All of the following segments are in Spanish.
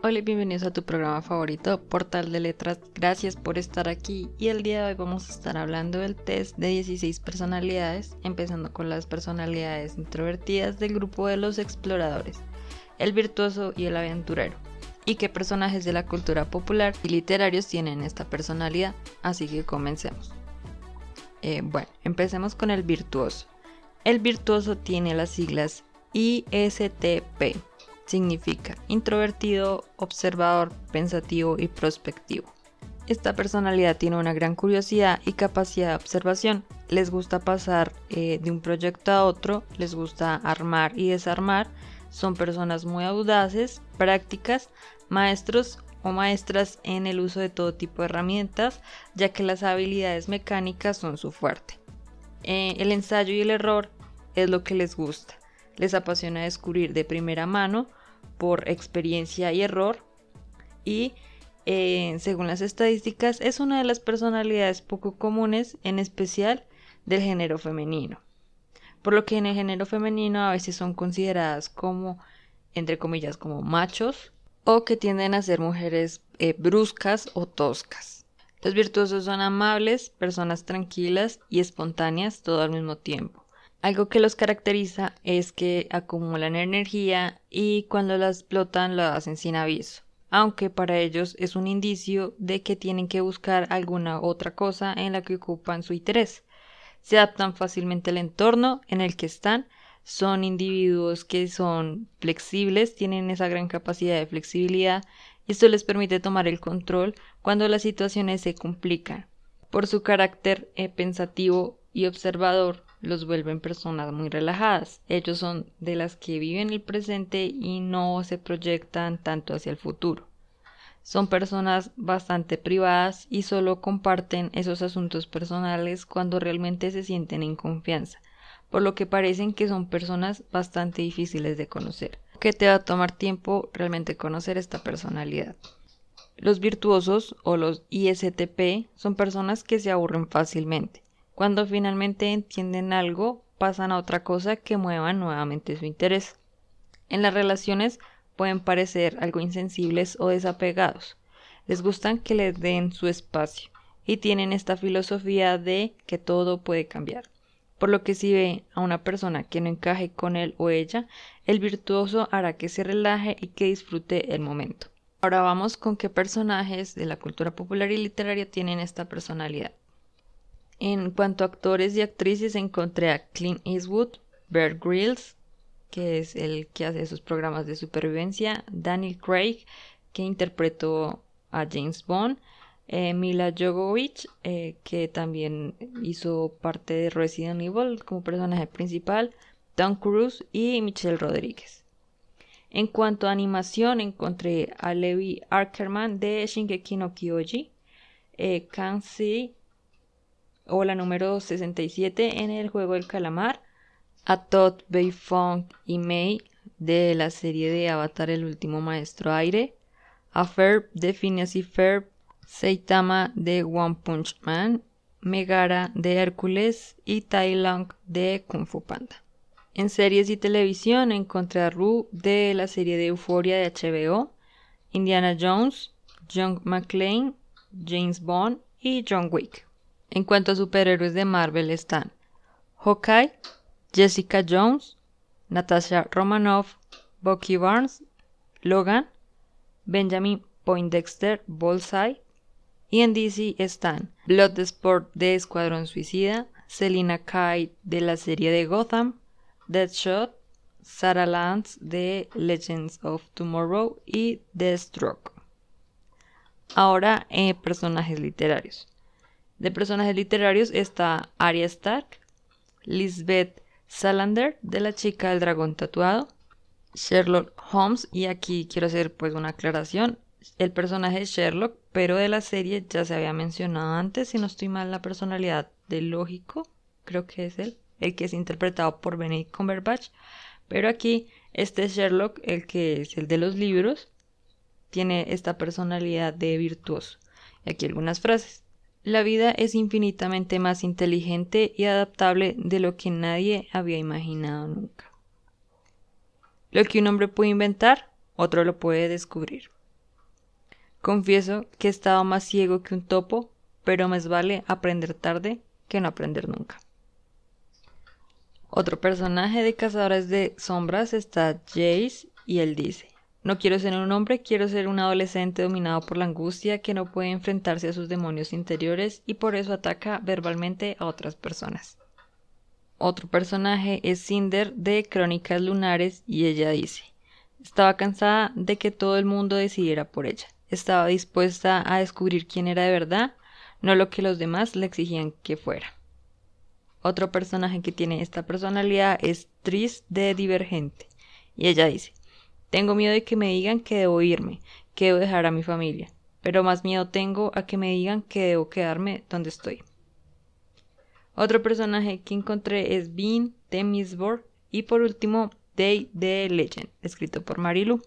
Hola y bienvenidos a tu programa favorito, Portal de Letras. Gracias por estar aquí y el día de hoy vamos a estar hablando del test de 16 personalidades, empezando con las personalidades introvertidas del grupo de los exploradores, el virtuoso y el aventurero. Y qué personajes de la cultura popular y literarios tienen esta personalidad. Así que comencemos. Eh, bueno, empecemos con el virtuoso. El virtuoso tiene las siglas ISTP significa introvertido, observador, pensativo y prospectivo. Esta personalidad tiene una gran curiosidad y capacidad de observación. Les gusta pasar eh, de un proyecto a otro, les gusta armar y desarmar. Son personas muy audaces, prácticas, maestros o maestras en el uso de todo tipo de herramientas, ya que las habilidades mecánicas son su fuerte. Eh, el ensayo y el error es lo que les gusta. Les apasiona descubrir de primera mano por experiencia y error. Y eh, según las estadísticas es una de las personalidades poco comunes en especial del género femenino. Por lo que en el género femenino a veces son consideradas como entre comillas como machos o que tienden a ser mujeres eh, bruscas o toscas. Los virtuosos son amables personas tranquilas y espontáneas todo al mismo tiempo algo que los caracteriza es que acumulan energía y cuando la explotan lo hacen sin aviso, aunque para ellos es un indicio de que tienen que buscar alguna otra cosa en la que ocupan su interés. Se adaptan fácilmente al entorno en el que están, son individuos que son flexibles, tienen esa gran capacidad de flexibilidad y esto les permite tomar el control cuando las situaciones se complican. Por su carácter eh, pensativo y observador, los vuelven personas muy relajadas. Ellos son de las que viven el presente y no se proyectan tanto hacia el futuro. Son personas bastante privadas y solo comparten esos asuntos personales cuando realmente se sienten en confianza, por lo que parecen que son personas bastante difíciles de conocer, que te va a tomar tiempo realmente conocer esta personalidad. Los virtuosos o los ISTP son personas que se aburren fácilmente cuando finalmente entienden algo, pasan a otra cosa que mueva nuevamente su interés. En las relaciones pueden parecer algo insensibles o desapegados. Les gustan que les den su espacio y tienen esta filosofía de que todo puede cambiar. Por lo que si ve a una persona que no encaje con él o ella, el virtuoso hará que se relaje y que disfrute el momento. Ahora vamos con qué personajes de la cultura popular y literaria tienen esta personalidad. En cuanto a actores y actrices, encontré a Clint Eastwood, Bear Grylls, que es el que hace sus programas de supervivencia, Daniel Craig, que interpretó a James Bond, eh, Mila Jovovich, eh, que también hizo parte de Resident Evil como personaje principal, Tom Cruise y Michelle Rodríguez. En cuanto a animación, encontré a Levi Ackerman de Shingeki no Kyoji, eh, o la número 67 en el juego del calamar, a Todd Fong y May de la serie de Avatar El último maestro aire, a Ferb de Phineas y Ferb, Saitama de One Punch Man, Megara de Hércules y Tai Long de Kung Fu Panda. En series y televisión encontré a Rue de la serie de Euforia de HBO, Indiana Jones, John McClane, James Bond y John Wick. En cuanto a superhéroes de Marvel están Hawkeye, Jessica Jones, Natasha Romanoff, Bucky Barnes, Logan, Benjamin Poindexter, Bullseye, y en DC están Bloodsport de Escuadrón Suicida, Selina Kyle de la serie de Gotham, Deadshot, Sarah Lance de Legends of Tomorrow y Deathstroke. Ahora, eh, personajes literarios. De personajes literarios está Arya Stark, Lisbeth Salander, de la chica del dragón tatuado, Sherlock Holmes, y aquí quiero hacer pues una aclaración, el personaje es Sherlock, pero de la serie ya se había mencionado antes, si no estoy mal, la personalidad de Lógico, creo que es él, el que es interpretado por Benedict Cumberbatch, pero aquí este Sherlock, el que es el de los libros, tiene esta personalidad de virtuoso. Y aquí algunas frases. La vida es infinitamente más inteligente y adaptable de lo que nadie había imaginado nunca. Lo que un hombre puede inventar, otro lo puede descubrir. Confieso que he estado más ciego que un topo, pero más vale aprender tarde que no aprender nunca. Otro personaje de Cazadores de Sombras está Jace y él dice, no quiero ser un hombre, quiero ser un adolescente dominado por la angustia que no puede enfrentarse a sus demonios interiores y por eso ataca verbalmente a otras personas. Otro personaje es Cinder de Crónicas Lunares y ella dice, estaba cansada de que todo el mundo decidiera por ella. Estaba dispuesta a descubrir quién era de verdad, no lo que los demás le exigían que fuera. Otro personaje que tiene esta personalidad es Tris de Divergente. Y ella dice, tengo miedo de que me digan que debo irme, que debo dejar a mi familia, pero más miedo tengo a que me digan que debo quedarme donde estoy. Otro personaje que encontré es Bean de y por último Day the Legend, escrito por Marilu.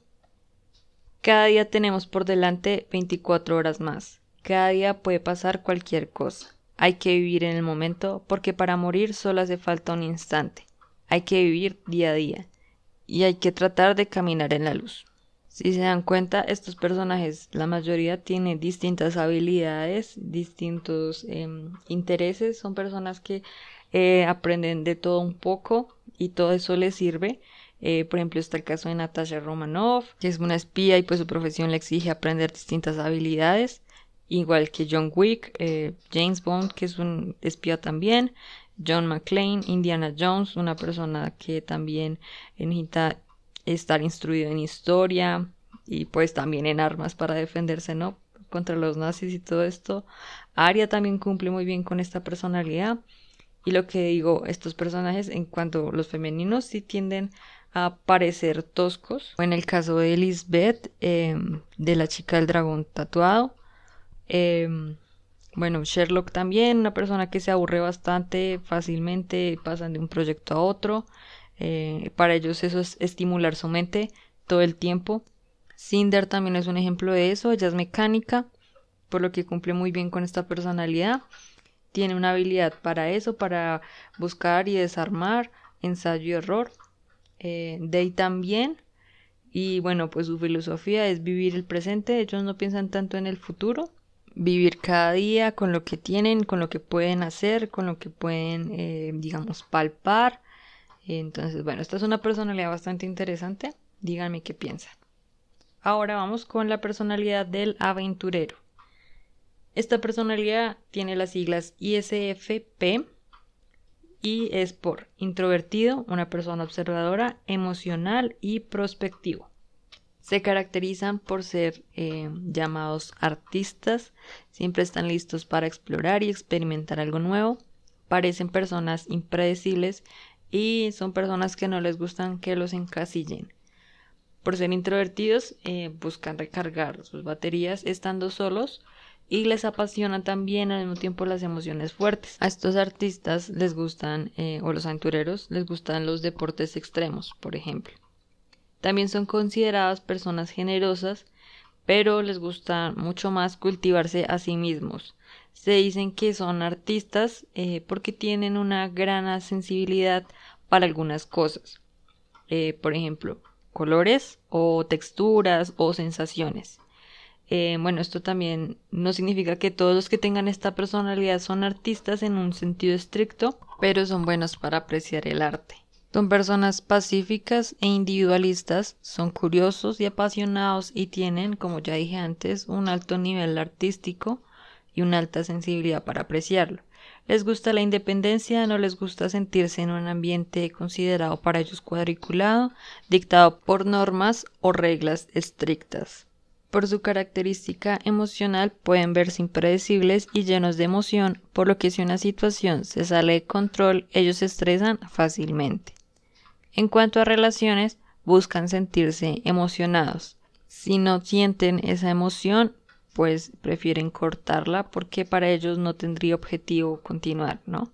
Cada día tenemos por delante 24 horas más. Cada día puede pasar cualquier cosa. Hay que vivir en el momento porque para morir solo hace falta un instante. Hay que vivir día a día y hay que tratar de caminar en la luz. Si se dan cuenta, estos personajes, la mayoría tienen distintas habilidades, distintos em, intereses, son personas que eh, aprenden de todo un poco y todo eso les sirve. Eh, por ejemplo, está el caso de Natasha Romanoff, que es una espía y pues su profesión le exige aprender distintas habilidades igual que John Wick, eh, James Bond, que es un espía también, John McClane, Indiana Jones, una persona que también necesita estar instruido en historia y pues también en armas para defenderse, ¿no? Contra los nazis y todo esto. Arya también cumple muy bien con esta personalidad. Y lo que digo, estos personajes en cuanto a los femeninos sí tienden a parecer toscos. En el caso de Elizabeth, em, de la chica del dragón tatuado, Em, bueno, Sherlock también, una persona que se aburre bastante fácilmente, pasan de un proyecto a otro. Eh, para ellos eso es estimular su mente todo el tiempo. Cinder también es un ejemplo de eso, ella es mecánica, por lo que cumple muy bien con esta personalidad. Tiene una habilidad para eso, para buscar y desarmar, ensayo y error. Eh, Day también. Y bueno, pues su filosofía es vivir el presente, ellos no piensan tanto en el futuro, vivir cada día con lo que tienen, con lo que pueden hacer, con lo que pueden, eh, digamos, palpar. Entonces, bueno, esta es una personalidad bastante interesante. Díganme qué piensan. Ahora vamos con la personalidad del aventurero. Esta personalidad tiene las siglas ISFP y es por introvertido, una persona observadora, emocional y prospectivo. Se caracterizan por ser eh, llamados artistas, siempre están listos para explorar y experimentar algo nuevo, parecen personas impredecibles y son personas que no les gustan que los encasillen. Por ser introvertidos, eh, buscan recargar sus baterías estando solos y les apasionan también al mismo tiempo las emociones fuertes. A estos artistas les gustan, eh, o los aventureros, les gustan los deportes extremos, por ejemplo. También son consideradas personas generosas, pero les gusta mucho más cultivarse a sí mismos. Se dicen que son artistas eh, porque tienen una gran sensibilidad para algunas cosas. Eh, por ejemplo, colores o texturas o sensaciones. Eh, bueno, esto también no significa que todos los que tengan esta personalidad son artistas en un sentido estricto, pero son buenos para apreciar el arte. Son personas pacíficas e individualistas, son curiosos y apasionados y tienen, como ya dije antes, un alto nivel artístico y una alta sensibilidad para apreciarlo. Les gusta la independencia, no les gusta sentirse en un ambiente considerado para ellos cuadriculado, dictado por normas o reglas estrictas. Por su característica emocional pueden verse impredecibles y llenos de emoción, por lo que si una situación se sale de control, ellos se estresan fácilmente. En cuanto a relaciones, buscan sentirse emocionados. Si no sienten esa emoción, pues prefieren cortarla porque para ellos no tendría objetivo continuar, ¿no?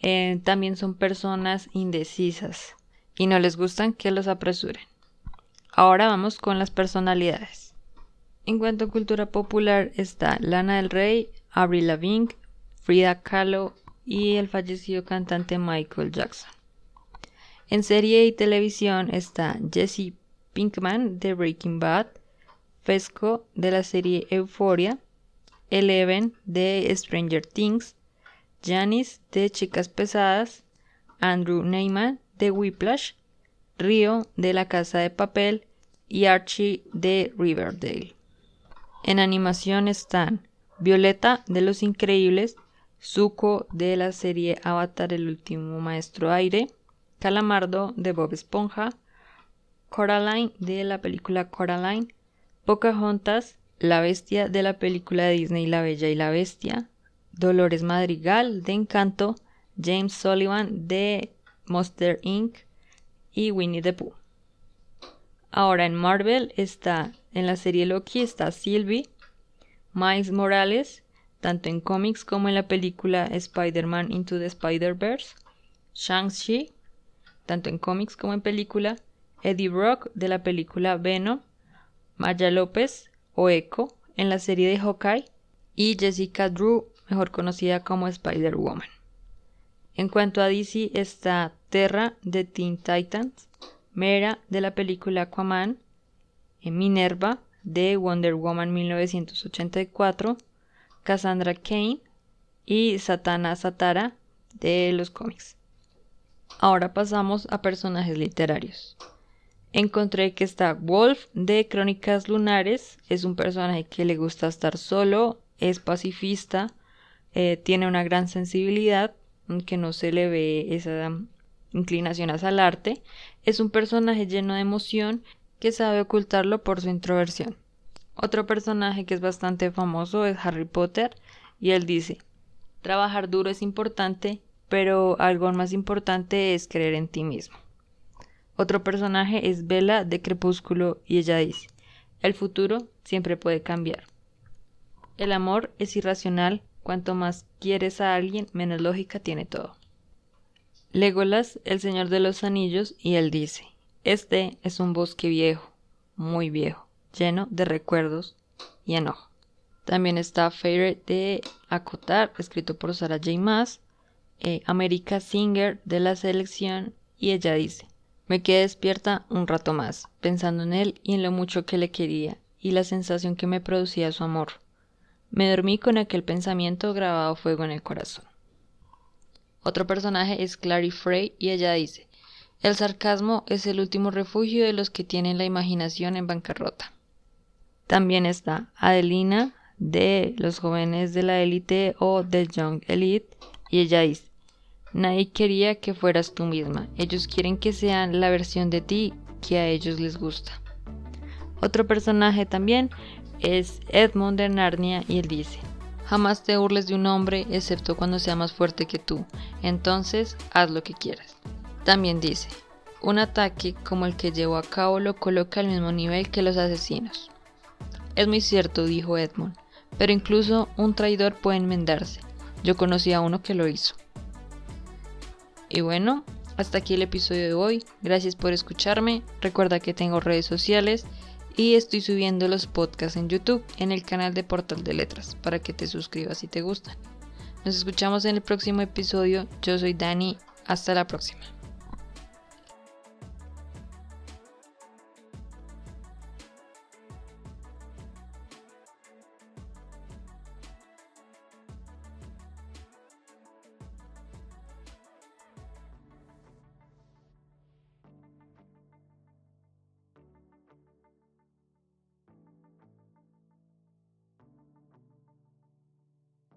Eh, también son personas indecisas y no les gustan que los apresuren. Ahora vamos con las personalidades. En cuanto a cultura popular está Lana del Rey, Avril Lavigne, Frida Kahlo y el fallecido cantante Michael Jackson. En serie y televisión está Jesse Pinkman de Breaking Bad, Fesco de la serie Euphoria, Eleven de Stranger Things, Janice de Chicas Pesadas, Andrew Neyman de Whiplash, Rio de La Casa de Papel y Archie de Riverdale. En animación están Violeta de Los Increíbles, Zuko de la serie Avatar el último maestro aire, Calamardo de Bob Esponja, Coraline de la película Coraline, Pocahontas, La Bestia de la película de Disney La Bella y la Bestia, Dolores Madrigal de Encanto, James Sullivan de Monster Inc. y Winnie the Pooh. Ahora en Marvel está, en la serie Loki está Sylvie, Miles Morales, tanto en cómics como en la película Spider-Man Into the Spider-Verse, Shang-Chi, tanto en cómics como en película, Eddie Brock de la película Venom, Maya López o Echo en la serie de Hawkeye y Jessica Drew, mejor conocida como Spider-Woman. En cuanto a DC está Terra de Teen Titans, Mera de la película Aquaman, Minerva de Wonder Woman 1984, Cassandra Kane y Satana Satara de los cómics. Ahora pasamos a personajes literarios. Encontré que está Wolf de Crónicas Lunares, es un personaje que le gusta estar solo, es pacifista, eh, tiene una gran sensibilidad, aunque no se le ve esa inclinación hacia el arte, es un personaje lleno de emoción que sabe ocultarlo por su introversión. Otro personaje que es bastante famoso es Harry Potter y él dice, trabajar duro es importante, pero algo más importante es creer en ti mismo. Otro personaje es Bella de Crepúsculo y ella dice, el futuro siempre puede cambiar. El amor es irracional, cuanto más quieres a alguien, menos lógica tiene todo. Legolas, el Señor de los Anillos, y él dice, este es un bosque viejo, muy viejo, lleno de recuerdos y enojo. También está Favorite de Acotar, escrito por Sarah J. Maas, eh, America Singer de la selección, y ella dice, me quedé despierta un rato más, pensando en él y en lo mucho que le quería, y la sensación que me producía su amor. Me dormí con aquel pensamiento grabado fuego en el corazón. Otro personaje es Clary Frey y ella dice, el sarcasmo es el último refugio de los que tienen la imaginación en bancarrota. También está Adelina de los jóvenes de la élite o The Young Elite y ella dice, nadie quería que fueras tú misma, ellos quieren que sean la versión de ti que a ellos les gusta. Otro personaje también es Edmund de Narnia y él dice, Jamás te burles de un hombre excepto cuando sea más fuerte que tú. Entonces, haz lo que quieras. También dice, un ataque como el que llevó a cabo lo coloca al mismo nivel que los asesinos. Es muy cierto, dijo Edmund, pero incluso un traidor puede enmendarse. Yo conocí a uno que lo hizo. Y bueno, hasta aquí el episodio de hoy. Gracias por escucharme. Recuerda que tengo redes sociales y estoy subiendo los podcasts en YouTube en el canal de Portal de Letras para que te suscribas si te gustan. Nos escuchamos en el próximo episodio. Yo soy Dani. Hasta la próxima.